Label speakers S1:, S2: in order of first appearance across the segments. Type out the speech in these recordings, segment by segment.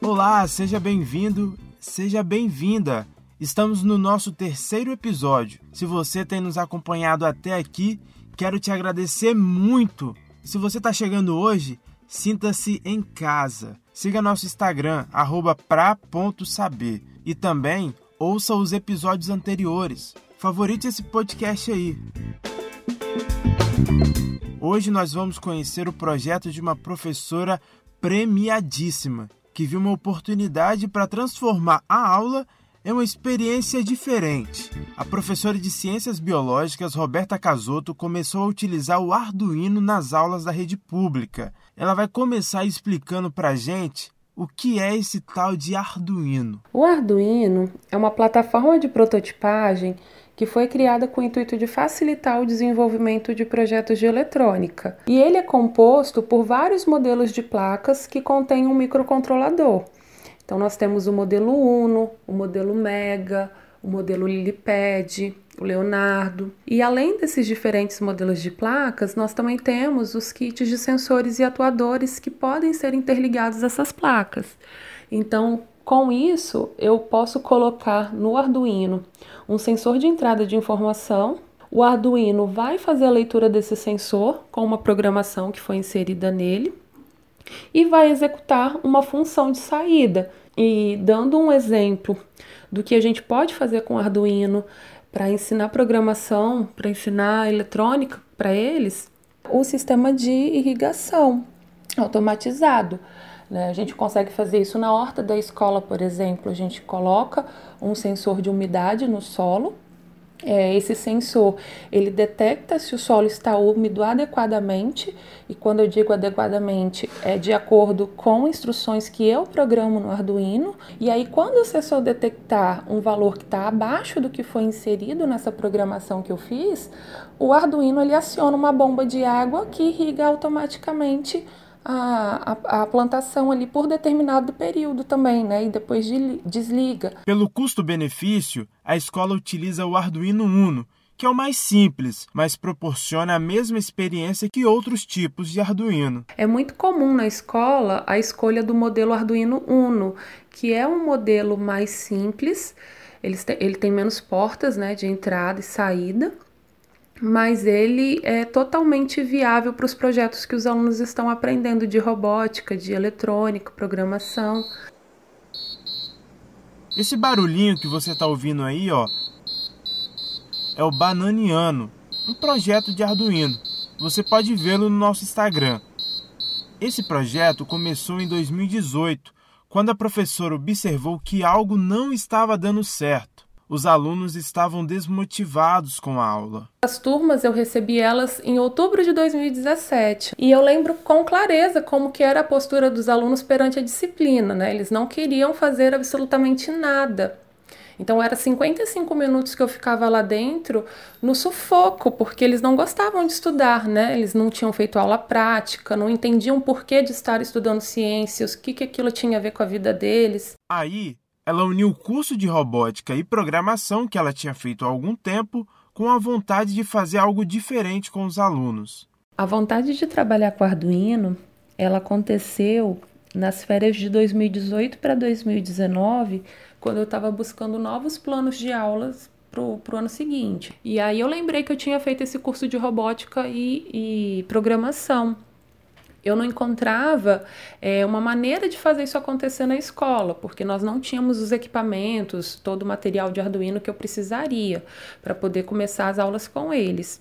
S1: Olá, seja bem-vindo, seja bem-vinda. Estamos no nosso terceiro episódio. Se você tem nos acompanhado até aqui, quero te agradecer muito. Se você está chegando hoje, sinta-se em casa. Siga nosso Instagram, pra.saber. E também ouça os episódios anteriores. Favorite esse podcast aí. Hoje nós vamos conhecer o projeto de uma professora premiadíssima que viu uma oportunidade para transformar a aula em uma experiência diferente. A professora de Ciências Biológicas Roberta Casotto começou a utilizar o Arduino nas aulas da rede pública. Ela vai começar explicando para a gente o que é esse tal de Arduino.
S2: O Arduino é uma plataforma de prototipagem que foi criada com o intuito de facilitar o desenvolvimento de projetos de eletrônica. E ele é composto por vários modelos de placas que contêm um microcontrolador. Então nós temos o modelo Uno, o modelo Mega, o modelo Lilipad, o Leonardo. E além desses diferentes modelos de placas, nós também temos os kits de sensores e atuadores que podem ser interligados a essas placas. Então, com isso, eu posso colocar no Arduino um sensor de entrada de informação. O Arduino vai fazer a leitura desse sensor com uma programação que foi inserida nele e vai executar uma função de saída. E dando um exemplo do que a gente pode fazer com o Arduino para ensinar programação, para ensinar eletrônica para eles, o sistema de irrigação automatizado. Né? A gente consegue fazer isso na horta da escola, por exemplo. A gente coloca um sensor de umidade no solo. É, esse sensor ele detecta se o solo está úmido adequadamente e quando eu digo adequadamente é de acordo com instruções que eu programo no Arduino e aí quando o sensor detectar um valor que está abaixo do que foi inserido nessa programação que eu fiz o Arduino ele aciona uma bomba de água que irriga automaticamente a, a, a, plantação ali por determinado período também, né? E depois de, desliga.
S1: Pelo custo-benefício, a escola utiliza o Arduino Uno, que é o mais simples, mas proporciona a mesma experiência que outros tipos de Arduino.
S2: É muito comum na escola a escolha do modelo Arduino Uno, que é um modelo mais simples, ele tem, ele tem menos portas né, de entrada e saída mas ele é totalmente viável para os projetos que os alunos estão aprendendo de robótica, de eletrônica, programação.
S1: Esse barulhinho que você está ouvindo aí, ó, é o Bananiano, um projeto de Arduino. Você pode vê-lo no nosso Instagram. Esse projeto começou em 2018, quando a professora observou que algo não estava dando certo os alunos estavam desmotivados com a aula.
S2: As turmas eu recebi elas em outubro de 2017 e eu lembro com clareza como que era a postura dos alunos perante a disciplina, né? Eles não queriam fazer absolutamente nada. Então era 55 minutos que eu ficava lá dentro no sufoco, porque eles não gostavam de estudar, né? Eles não tinham feito aula prática, não entendiam o porquê de estar estudando ciências, o que, que aquilo tinha a ver com a vida deles.
S1: Aí ela uniu o curso de robótica e programação que ela tinha feito há algum tempo com a vontade de fazer algo diferente com os alunos.
S2: A vontade de trabalhar com Arduino, ela aconteceu nas férias de 2018 para 2019, quando eu estava buscando novos planos de aulas para o ano seguinte. E aí eu lembrei que eu tinha feito esse curso de robótica e, e programação eu não encontrava é, uma maneira de fazer isso acontecer na escola, porque nós não tínhamos os equipamentos, todo o material de Arduino que eu precisaria para poder começar as aulas com eles.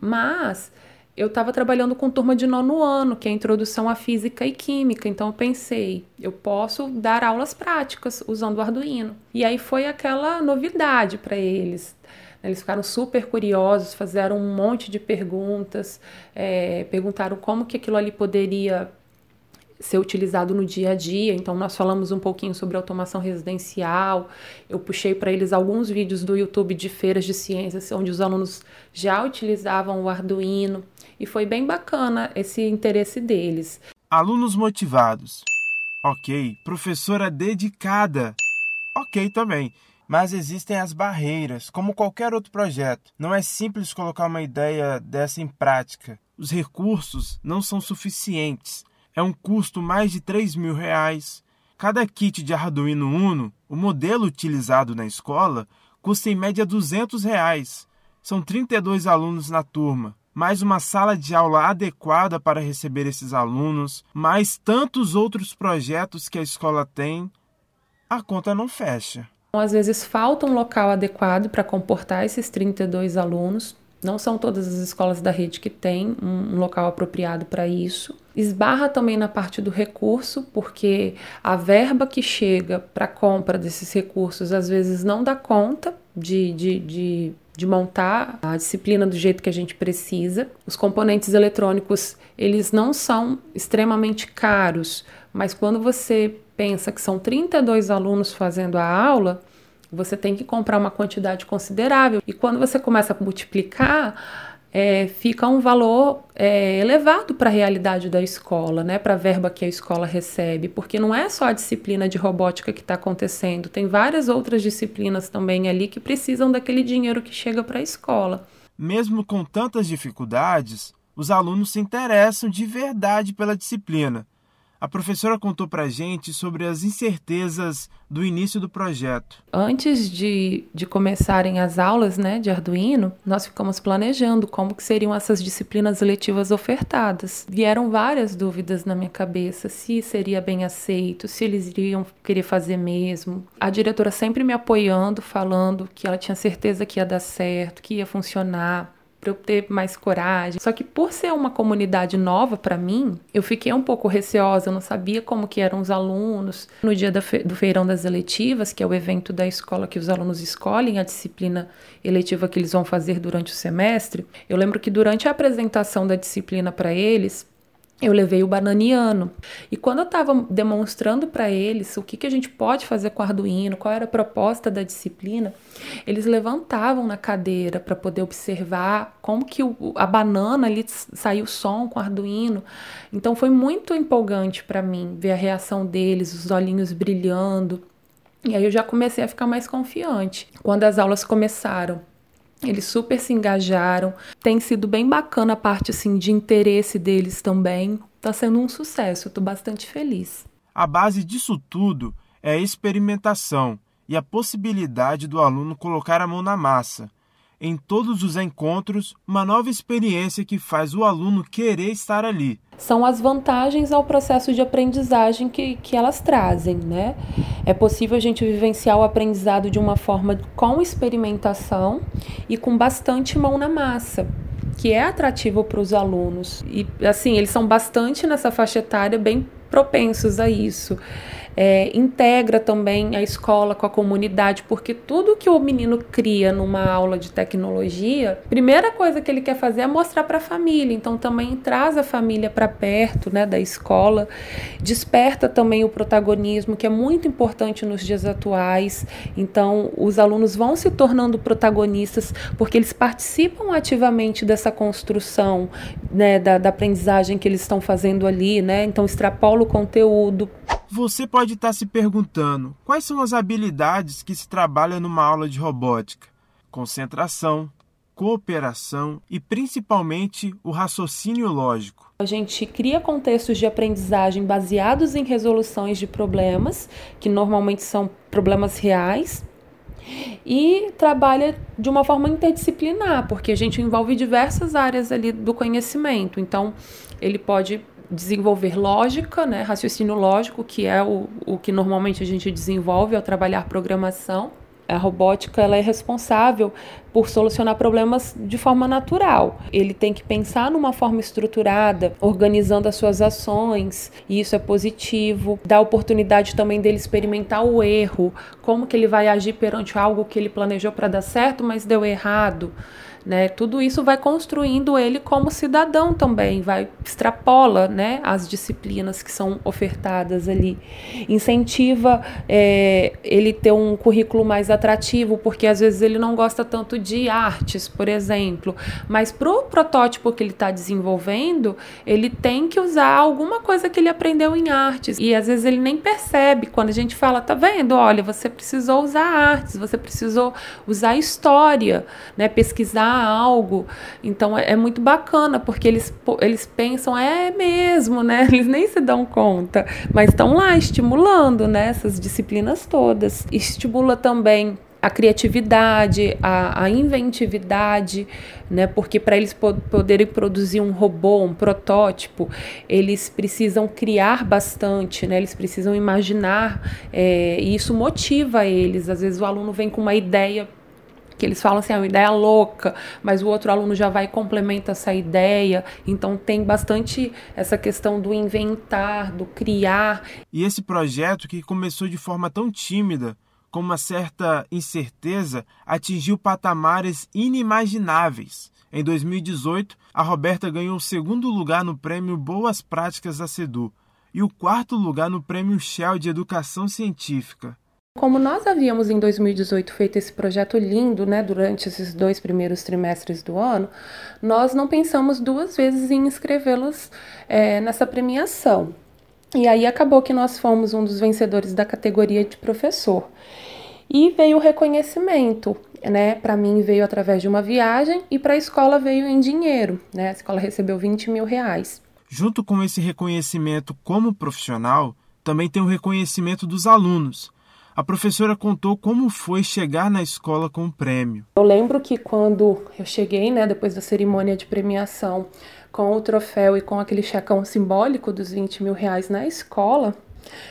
S2: Mas eu estava trabalhando com turma de nono ano, que é a introdução à física e química, então eu pensei, eu posso dar aulas práticas usando o Arduino. E aí foi aquela novidade para eles. Eles ficaram super curiosos, fizeram um monte de perguntas, é, perguntaram como que aquilo ali poderia ser utilizado no dia a dia. Então, nós falamos um pouquinho sobre automação residencial. Eu puxei para eles alguns vídeos do YouTube de feiras de ciências, onde os alunos já utilizavam o Arduino. E foi bem bacana esse interesse deles.
S1: Alunos motivados. Ok. Professora dedicada. Ok também. Mas existem as barreiras, como qualquer outro projeto. Não é simples colocar uma ideia dessa em prática. Os recursos não são suficientes. é um custo mais de 3 mil reais. Cada kit de Arduino Uno, o modelo utilizado na escola, custa em média 200 reais. São 32 alunos na turma, mais uma sala de aula adequada para receber esses alunos, mais tantos outros projetos que a escola tem, a conta não fecha.
S2: Às vezes falta um local adequado para comportar esses 32 alunos. Não são todas as escolas da rede que têm um local apropriado para isso. Esbarra também na parte do recurso, porque a verba que chega para a compra desses recursos às vezes não dá conta de, de, de, de, montar a disciplina do jeito que a gente precisa. Os componentes eletrônicos eles não são extremamente caros, mas quando você pensa que são 32 alunos fazendo a aula, você tem que comprar uma quantidade considerável. E quando você começa a multiplicar, é, fica um valor é, elevado para a realidade da escola, né, para a verba que a escola recebe, porque não é só a disciplina de robótica que está acontecendo, tem várias outras disciplinas também ali que precisam daquele dinheiro que chega para a escola.
S1: Mesmo com tantas dificuldades, os alunos se interessam de verdade pela disciplina a professora contou para gente sobre as incertezas do início do projeto.
S2: Antes de, de começarem as aulas né, de Arduino, nós ficamos planejando como que seriam essas disciplinas letivas ofertadas. Vieram várias dúvidas na minha cabeça, se seria bem aceito, se eles iriam querer fazer mesmo. A diretora sempre me apoiando, falando que ela tinha certeza que ia dar certo, que ia funcionar para eu ter mais coragem. Só que por ser uma comunidade nova para mim, eu fiquei um pouco receosa, eu não sabia como que eram os alunos. No dia do feirão das eletivas, que é o evento da escola que os alunos escolhem a disciplina eletiva que eles vão fazer durante o semestre, eu lembro que durante a apresentação da disciplina para eles, eu levei o bananiano. E quando eu estava demonstrando para eles o que, que a gente pode fazer com Arduino, qual era a proposta da disciplina, eles levantavam na cadeira para poder observar como que o, a banana ali saiu som com Arduino. Então foi muito empolgante para mim ver a reação deles, os olhinhos brilhando. E aí eu já comecei a ficar mais confiante. Quando as aulas começaram, eles super se engajaram. Tem sido bem bacana a parte assim de interesse deles também. Tá sendo um sucesso, eu tô bastante feliz.
S1: A base disso tudo é a experimentação e a possibilidade do aluno colocar a mão na massa. Em todos os encontros, uma nova experiência que faz o aluno querer estar ali.
S2: São as vantagens ao processo de aprendizagem que, que elas trazem, né? É possível a gente vivenciar o aprendizado de uma forma com experimentação e com bastante mão na massa, que é atrativo para os alunos. E assim, eles são bastante nessa faixa etária bem propensos a isso é, integra também a escola com a comunidade, porque tudo que o menino cria numa aula de tecnologia, primeira coisa que ele quer fazer é mostrar para a família. Então também traz a família para perto, né, da escola, desperta também o protagonismo que é muito importante nos dias atuais. Então os alunos vão se tornando protagonistas porque eles participam ativamente dessa construção, né, da, da aprendizagem que eles estão fazendo ali, né? Então extrapola o conteúdo.
S1: Você pode estar se perguntando quais são as habilidades que se trabalha numa aula de robótica: concentração, cooperação e principalmente o raciocínio lógico.
S2: A gente cria contextos de aprendizagem baseados em resoluções de problemas, que normalmente são problemas reais, e trabalha de uma forma interdisciplinar, porque a gente envolve diversas áreas ali do conhecimento. Então, ele pode desenvolver lógica, né, raciocínio lógico, que é o, o que normalmente a gente desenvolve ao trabalhar programação. A robótica ela é responsável por solucionar problemas de forma natural. Ele tem que pensar numa forma estruturada, organizando as suas ações, e isso é positivo. Dá oportunidade também dele experimentar o erro, como que ele vai agir perante algo que ele planejou para dar certo, mas deu errado. Né? Tudo isso vai construindo ele como cidadão também, vai extrapola né, as disciplinas que são ofertadas ali. Incentiva é, ele ter um currículo mais atrativo, porque às vezes ele não gosta tanto de artes, por exemplo, mas para o protótipo que ele está desenvolvendo, ele tem que usar alguma coisa que ele aprendeu em artes. E às vezes ele nem percebe quando a gente fala, tá vendo? Olha, você precisou usar artes, você precisou usar história, né? pesquisar algo. Então é, é, muito bacana, porque eles, eles pensam, é mesmo, né? Eles nem se dão conta, mas estão lá estimulando né, essas disciplinas todas. Estimula também a criatividade, a, a inventividade, né? Porque para eles po poderem produzir um robô, um protótipo, eles precisam criar bastante, né? Eles precisam imaginar é, e isso motiva eles. Às vezes o aluno vem com uma ideia que eles falam assim, é uma ideia louca, mas o outro aluno já vai e complementa essa ideia. Então tem bastante essa questão do inventar, do criar.
S1: E esse projeto que começou de forma tão tímida, com uma certa incerteza, atingiu patamares inimagináveis. Em 2018, a Roberta ganhou o segundo lugar no prêmio Boas Práticas da SEDU e o quarto lugar no prêmio Shell de Educação Científica.
S2: Como nós havíamos em 2018 feito esse projeto lindo, né, durante esses dois primeiros trimestres do ano, nós não pensamos duas vezes em inscrevê-los é, nessa premiação. E aí acabou que nós fomos um dos vencedores da categoria de professor. E veio o reconhecimento, né? Para mim veio através de uma viagem e para a escola veio em dinheiro, né? A escola recebeu 20 mil reais.
S1: Junto com esse reconhecimento como profissional, também tem o reconhecimento dos alunos. A professora contou como foi chegar na escola com o prêmio.
S2: Eu lembro que quando eu cheguei, né, depois da cerimônia de premiação, com o troféu e com aquele checão simbólico dos 20 mil reais na escola,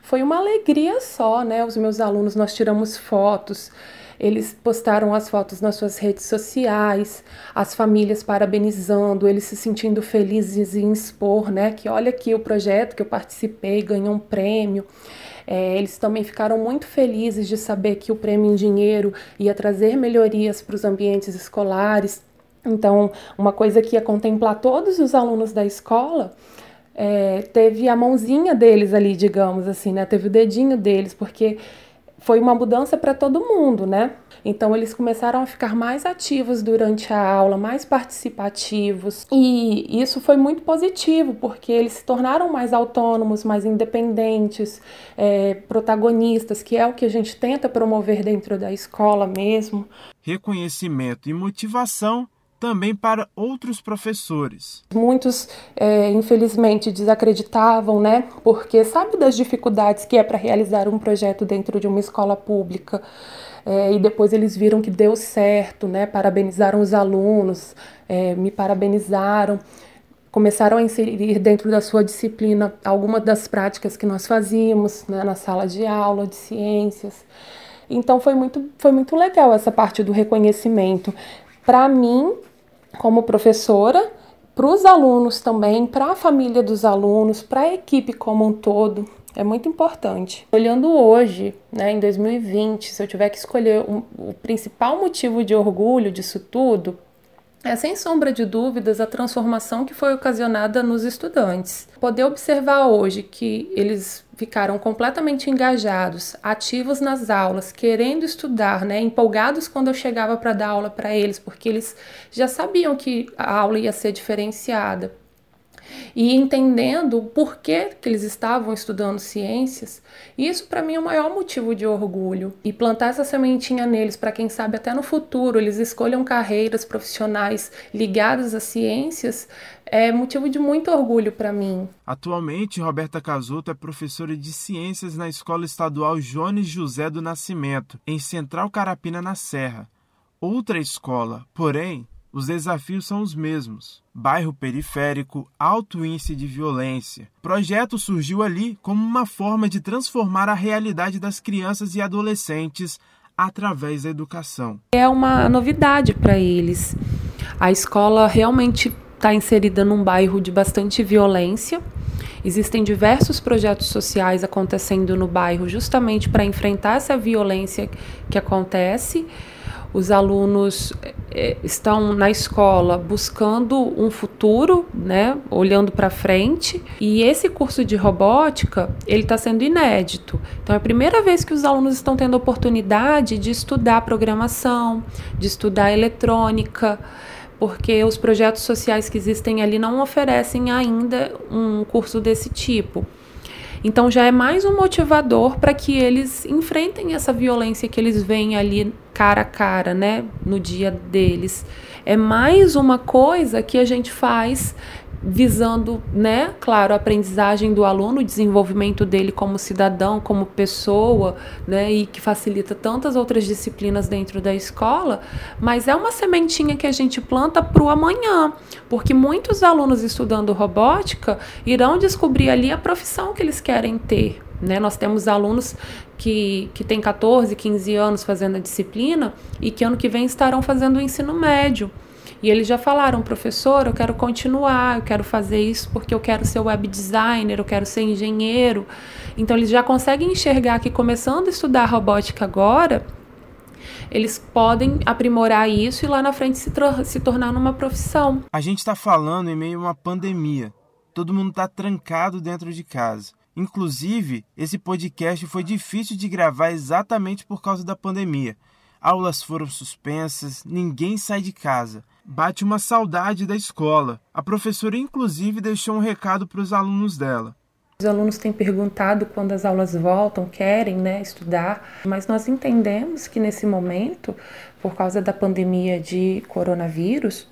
S2: foi uma alegria só, né? Os meus alunos, nós tiramos fotos, eles postaram as fotos nas suas redes sociais, as famílias parabenizando, eles se sentindo felizes em expor, né? Que olha aqui o projeto que eu participei, ganhou um prêmio. É, eles também ficaram muito felizes de saber que o prêmio em dinheiro ia trazer melhorias para os ambientes escolares. Então, uma coisa que ia contemplar todos os alunos da escola é, teve a mãozinha deles ali, digamos assim, né? Teve o dedinho deles, porque foi uma mudança para todo mundo, né? Então eles começaram a ficar mais ativos durante a aula, mais participativos, e isso foi muito positivo porque eles se tornaram mais autônomos, mais independentes, é, protagonistas, que é o que a gente tenta promover dentro da escola mesmo.
S1: Reconhecimento e motivação também para outros professores.
S2: Muitos, é, infelizmente, desacreditavam, né? Porque sabe das dificuldades que é para realizar um projeto dentro de uma escola pública. É, e depois eles viram que deu certo, né? Parabenizaram os alunos, é, me parabenizaram, começaram a inserir dentro da sua disciplina algumas das práticas que nós fazíamos né? na sala de aula de ciências. Então foi muito, foi muito legal essa parte do reconhecimento. Para mim, como professora, para os alunos também, para a família dos alunos, para a equipe como um todo. É muito importante. Olhando hoje, né, em 2020, se eu tiver que escolher um, o principal motivo de orgulho disso tudo, é sem sombra de dúvidas a transformação que foi ocasionada nos estudantes. Poder observar hoje que eles ficaram completamente engajados, ativos nas aulas, querendo estudar, né, empolgados quando eu chegava para dar aula para eles, porque eles já sabiam que a aula ia ser diferenciada e entendendo o porquê que eles estavam estudando ciências, isso para mim é o maior motivo de orgulho. E plantar essa sementinha neles para quem sabe até no futuro eles escolham carreiras profissionais ligadas às ciências é motivo de muito orgulho para mim.
S1: Atualmente, Roberta Casuto é professora de ciências na Escola Estadual Jones José do Nascimento, em Central Carapina, na Serra. Outra escola, porém, os desafios são os mesmos: bairro periférico, alto índice de violência. O projeto surgiu ali como uma forma de transformar a realidade das crianças e adolescentes através da educação.
S2: É uma novidade para eles. A escola realmente está inserida num bairro de bastante violência. Existem diversos projetos sociais acontecendo no bairro justamente para enfrentar essa violência que acontece os alunos é, estão na escola buscando um futuro, né, olhando para frente. E esse curso de robótica ele está sendo inédito. Então é a primeira vez que os alunos estão tendo a oportunidade de estudar programação, de estudar eletrônica, porque os projetos sociais que existem ali não oferecem ainda um curso desse tipo. Então já é mais um motivador para que eles enfrentem essa violência que eles veem ali cara a cara, né, no dia deles. É mais uma coisa que a gente faz visando, né, claro, a aprendizagem do aluno, o desenvolvimento dele como cidadão, como pessoa, né, e que facilita tantas outras disciplinas dentro da escola, mas é uma sementinha que a gente planta para o amanhã, porque muitos alunos estudando robótica irão descobrir ali a profissão que eles querem ter. Né? Nós temos alunos que, que têm 14, 15 anos fazendo a disciplina e que ano que vem estarão fazendo o ensino médio. E eles já falaram, professor, eu quero continuar, eu quero fazer isso porque eu quero ser web designer, eu quero ser engenheiro. Então eles já conseguem enxergar que começando a estudar robótica agora, eles podem aprimorar isso e lá na frente se, se tornar numa profissão.
S1: A gente está falando em meio a uma pandemia. Todo mundo está trancado dentro de casa. Inclusive, esse podcast foi difícil de gravar exatamente por causa da pandemia. Aulas foram suspensas, ninguém sai de casa bate uma saudade da escola. A professora, inclusive, deixou um recado para os alunos dela.
S2: Os alunos têm perguntado quando as aulas voltam, querem né, estudar, mas nós entendemos que nesse momento, por causa da pandemia de coronavírus,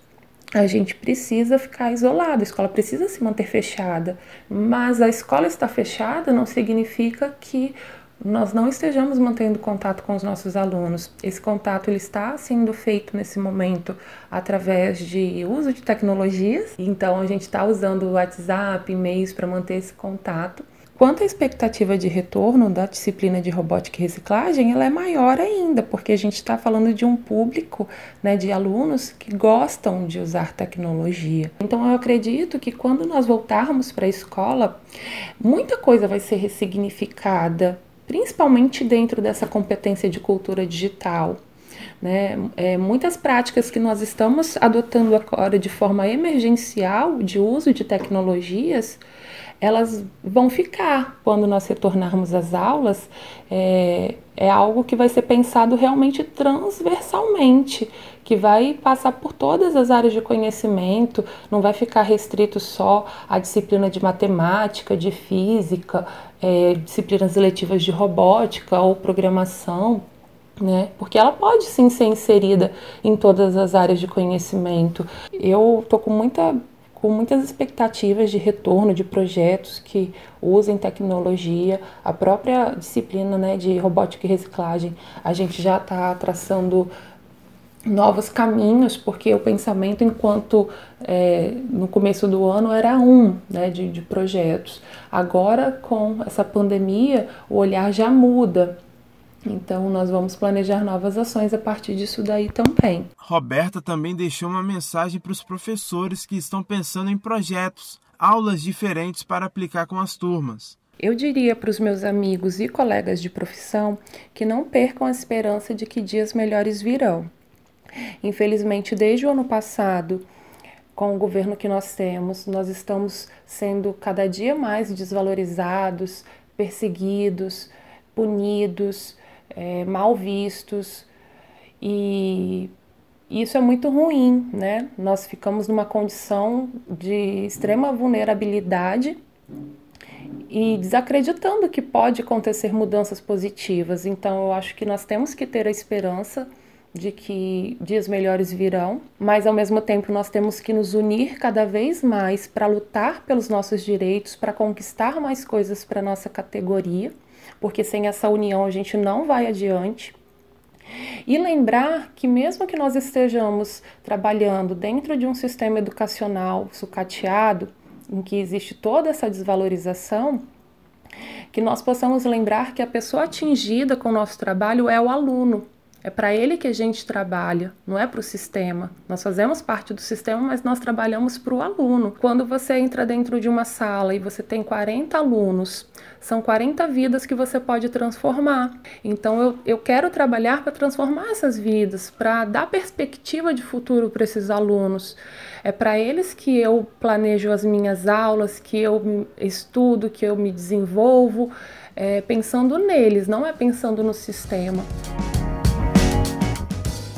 S2: a gente precisa ficar isolado, a escola precisa se manter fechada. Mas a escola estar fechada não significa que nós não estejamos mantendo contato com os nossos alunos. Esse contato ele está sendo feito nesse momento através de uso de tecnologias. Então a gente está usando o WhatsApp, e-mails para manter esse contato. Quanto à expectativa de retorno da disciplina de robótica e reciclagem, ela é maior ainda, porque a gente está falando de um público né, de alunos que gostam de usar tecnologia. Então, eu acredito que quando nós voltarmos para a escola, muita coisa vai ser ressignificada, principalmente dentro dessa competência de cultura digital. Né? É, muitas práticas que nós estamos adotando agora de forma emergencial de uso de tecnologias, elas vão ficar quando nós retornarmos às aulas. É, é algo que vai ser pensado realmente transversalmente, que vai passar por todas as áreas de conhecimento, não vai ficar restrito só à disciplina de matemática, de física, é, disciplinas eletivas de robótica ou programação, né? Porque ela pode sim ser inserida em todas as áreas de conhecimento. Eu tô com muita com muitas expectativas de retorno de projetos que usem tecnologia, a própria disciplina né, de robótica e reciclagem, a gente já está traçando novos caminhos, porque o pensamento, enquanto é, no começo do ano era um né, de, de projetos, agora com essa pandemia o olhar já muda. Então, nós vamos planejar novas ações a partir disso daí também.
S1: Roberta também deixou uma mensagem para os professores que estão pensando em projetos, aulas diferentes para aplicar com as turmas.
S2: Eu diria para os meus amigos e colegas de profissão que não percam a esperança de que dias melhores virão. Infelizmente, desde o ano passado, com o governo que nós temos, nós estamos sendo cada dia mais desvalorizados, perseguidos, punidos, é, mal vistos e isso é muito ruim, né? Nós ficamos numa condição de extrema vulnerabilidade e desacreditando que pode acontecer mudanças positivas. Então, eu acho que nós temos que ter a esperança de que dias melhores virão, mas ao mesmo tempo nós temos que nos unir cada vez mais para lutar pelos nossos direitos, para conquistar mais coisas para nossa categoria, porque sem essa união a gente não vai adiante. E lembrar que, mesmo que nós estejamos trabalhando dentro de um sistema educacional sucateado, em que existe toda essa desvalorização, que nós possamos lembrar que a pessoa atingida com o nosso trabalho é o aluno, é para ele que a gente trabalha, não é para o sistema. Nós fazemos parte do sistema, mas nós trabalhamos para o aluno. Quando você entra dentro de uma sala e você tem 40 alunos, são 40 vidas que você pode transformar. Então eu, eu quero trabalhar para transformar essas vidas, para dar perspectiva de futuro para esses alunos. É para eles que eu planejo as minhas aulas, que eu estudo, que eu me desenvolvo, é, pensando neles, não é pensando no sistema.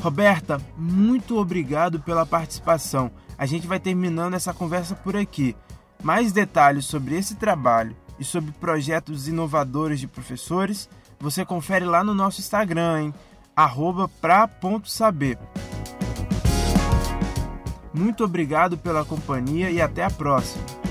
S1: Roberta, muito obrigado pela participação. A gente vai terminando essa conversa por aqui. Mais detalhes sobre esse trabalho e sobre projetos inovadores de professores, você confere lá no nosso Instagram, hein? pra.saber. Muito obrigado pela companhia e até a próxima!